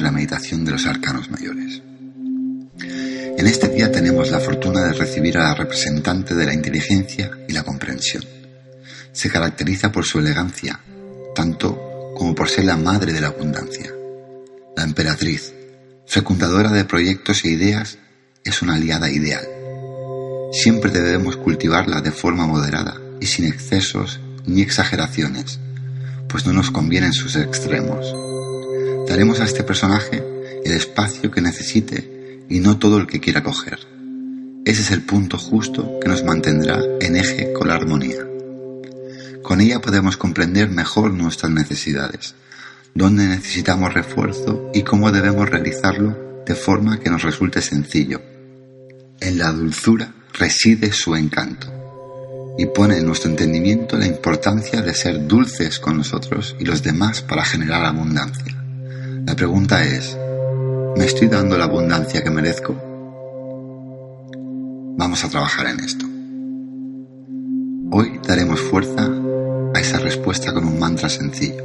La meditación de los arcanos mayores. En este día tenemos la fortuna de recibir a la representante de la inteligencia y la comprensión. Se caracteriza por su elegancia, tanto como por ser la madre de la abundancia. La emperatriz, fecundadora de proyectos e ideas, es una aliada ideal. Siempre debemos cultivarla de forma moderada y sin excesos ni exageraciones, pues no nos convienen sus extremos. Daremos a este personaje el espacio que necesite y no todo el que quiera coger. Ese es el punto justo que nos mantendrá en eje con la armonía. Con ella podemos comprender mejor nuestras necesidades, dónde necesitamos refuerzo y cómo debemos realizarlo de forma que nos resulte sencillo. En la dulzura reside su encanto y pone en nuestro entendimiento la importancia de ser dulces con nosotros y los demás para generar abundancia. La pregunta es, ¿me estoy dando la abundancia que merezco? Vamos a trabajar en esto. Hoy daremos fuerza a esa respuesta con un mantra sencillo.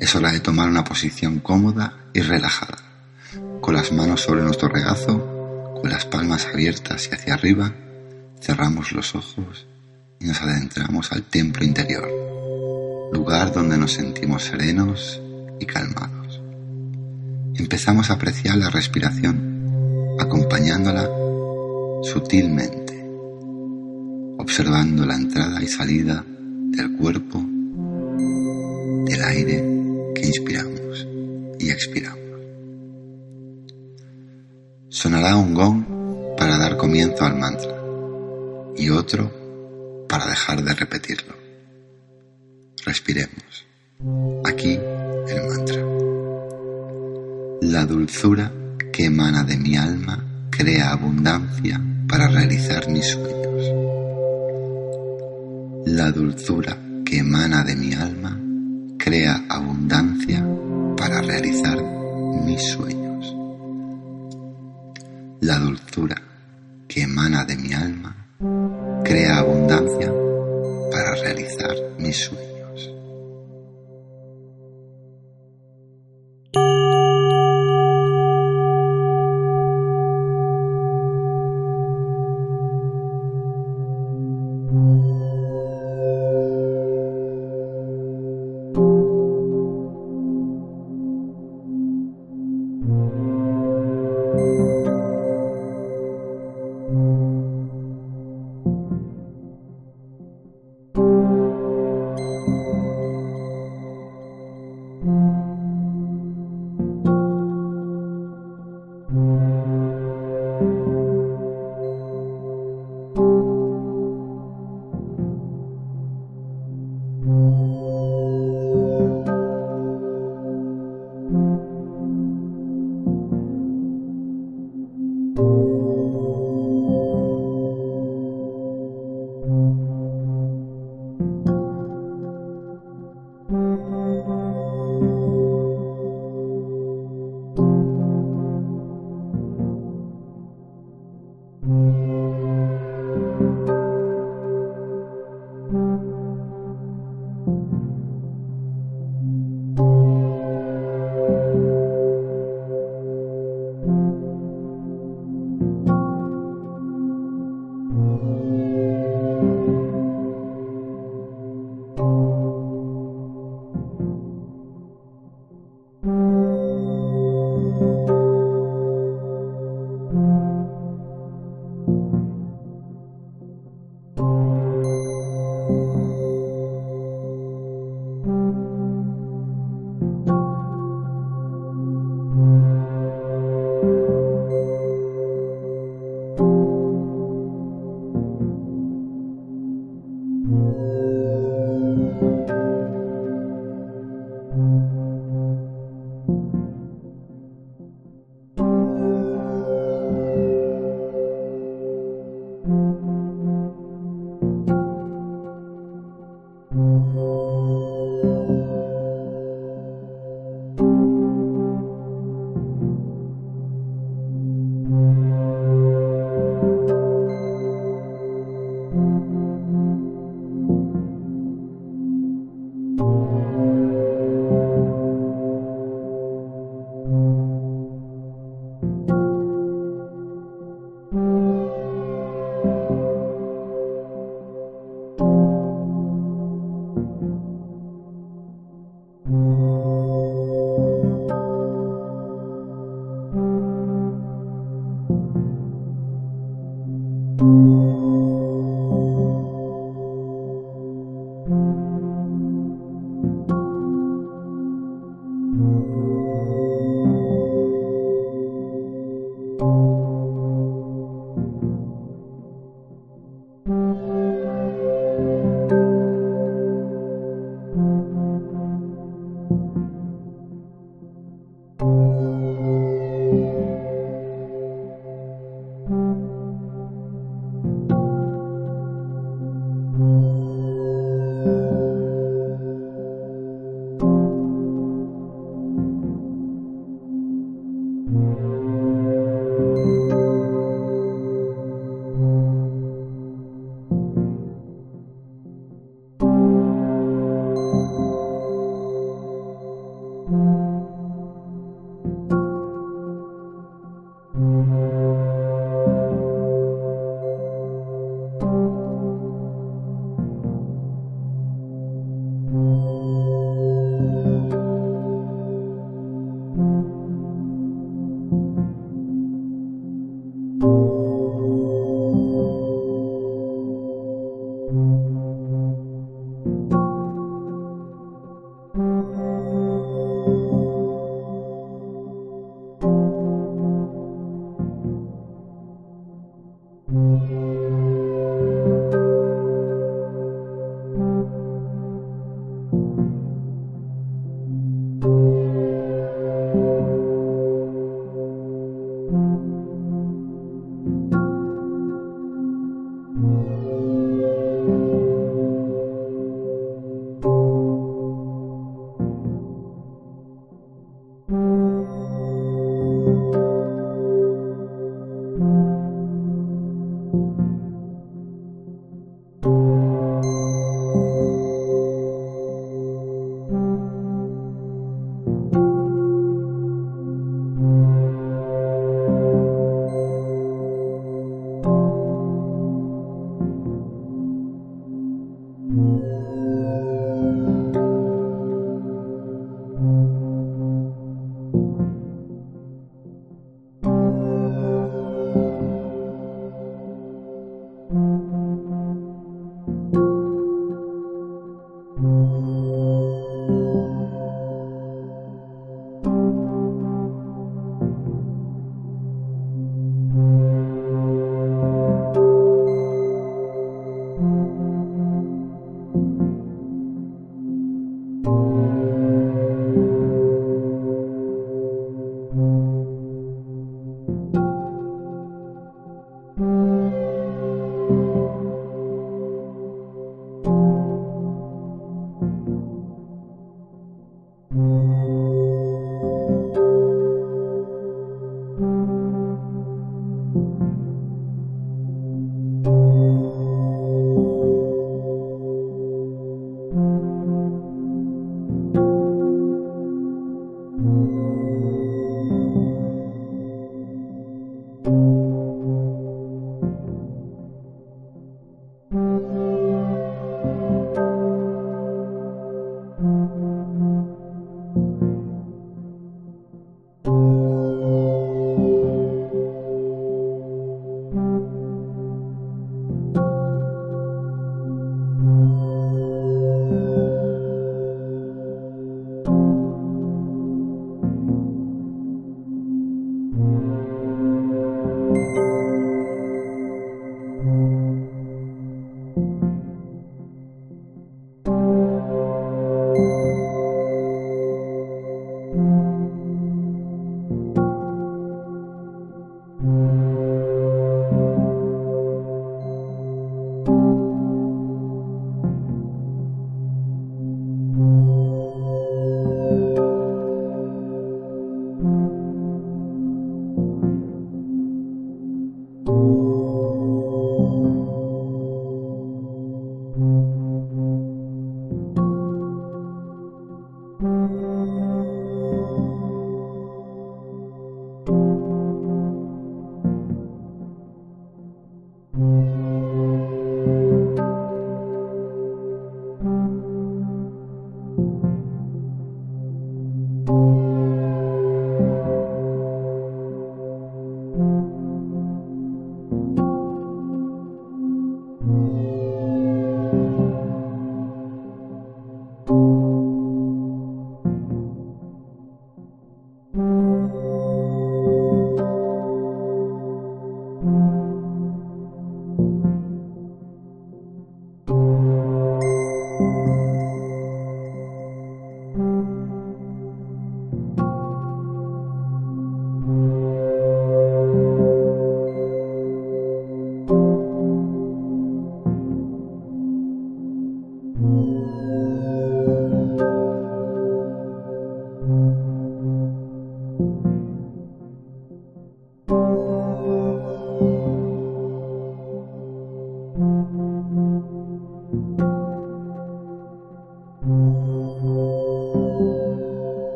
Es hora de tomar una posición cómoda y relajada, con las manos sobre nuestro regazo, con las palmas abiertas y hacia arriba, cerramos los ojos y nos adentramos al templo interior, lugar donde nos sentimos serenos y calmados. Empezamos a apreciar la respiración, acompañándola sutilmente, observando la entrada y salida del cuerpo, del aire que inspiramos y expiramos. Sonará un gong para dar comienzo al mantra y otro para dejar de repetirlo. Respiremos. Aquí el mantra. La dulzura que emana de mi alma crea abundancia para realizar mis sueños. La dulzura que emana de mi alma crea abundancia para realizar mis sueños. La dulzura que emana de mi alma crea abundancia para realizar mis sueños.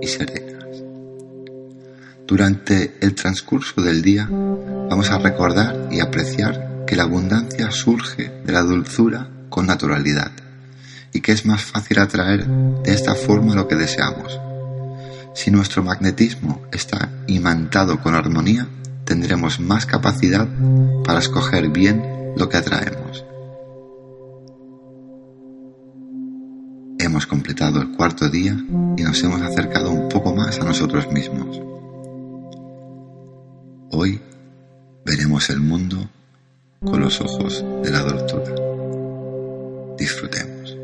Y serenas. Durante el transcurso del día vamos a recordar y apreciar que la abundancia surge de la dulzura con naturalidad y que es más fácil atraer de esta forma lo que deseamos. Si nuestro magnetismo está imantado con armonía, tendremos más capacidad para escoger bien lo que atraemos. hemos completado el cuarto día y nos hemos acercado un poco más a nosotros mismos. Hoy veremos el mundo con los ojos de la doctora. Disfrutemos.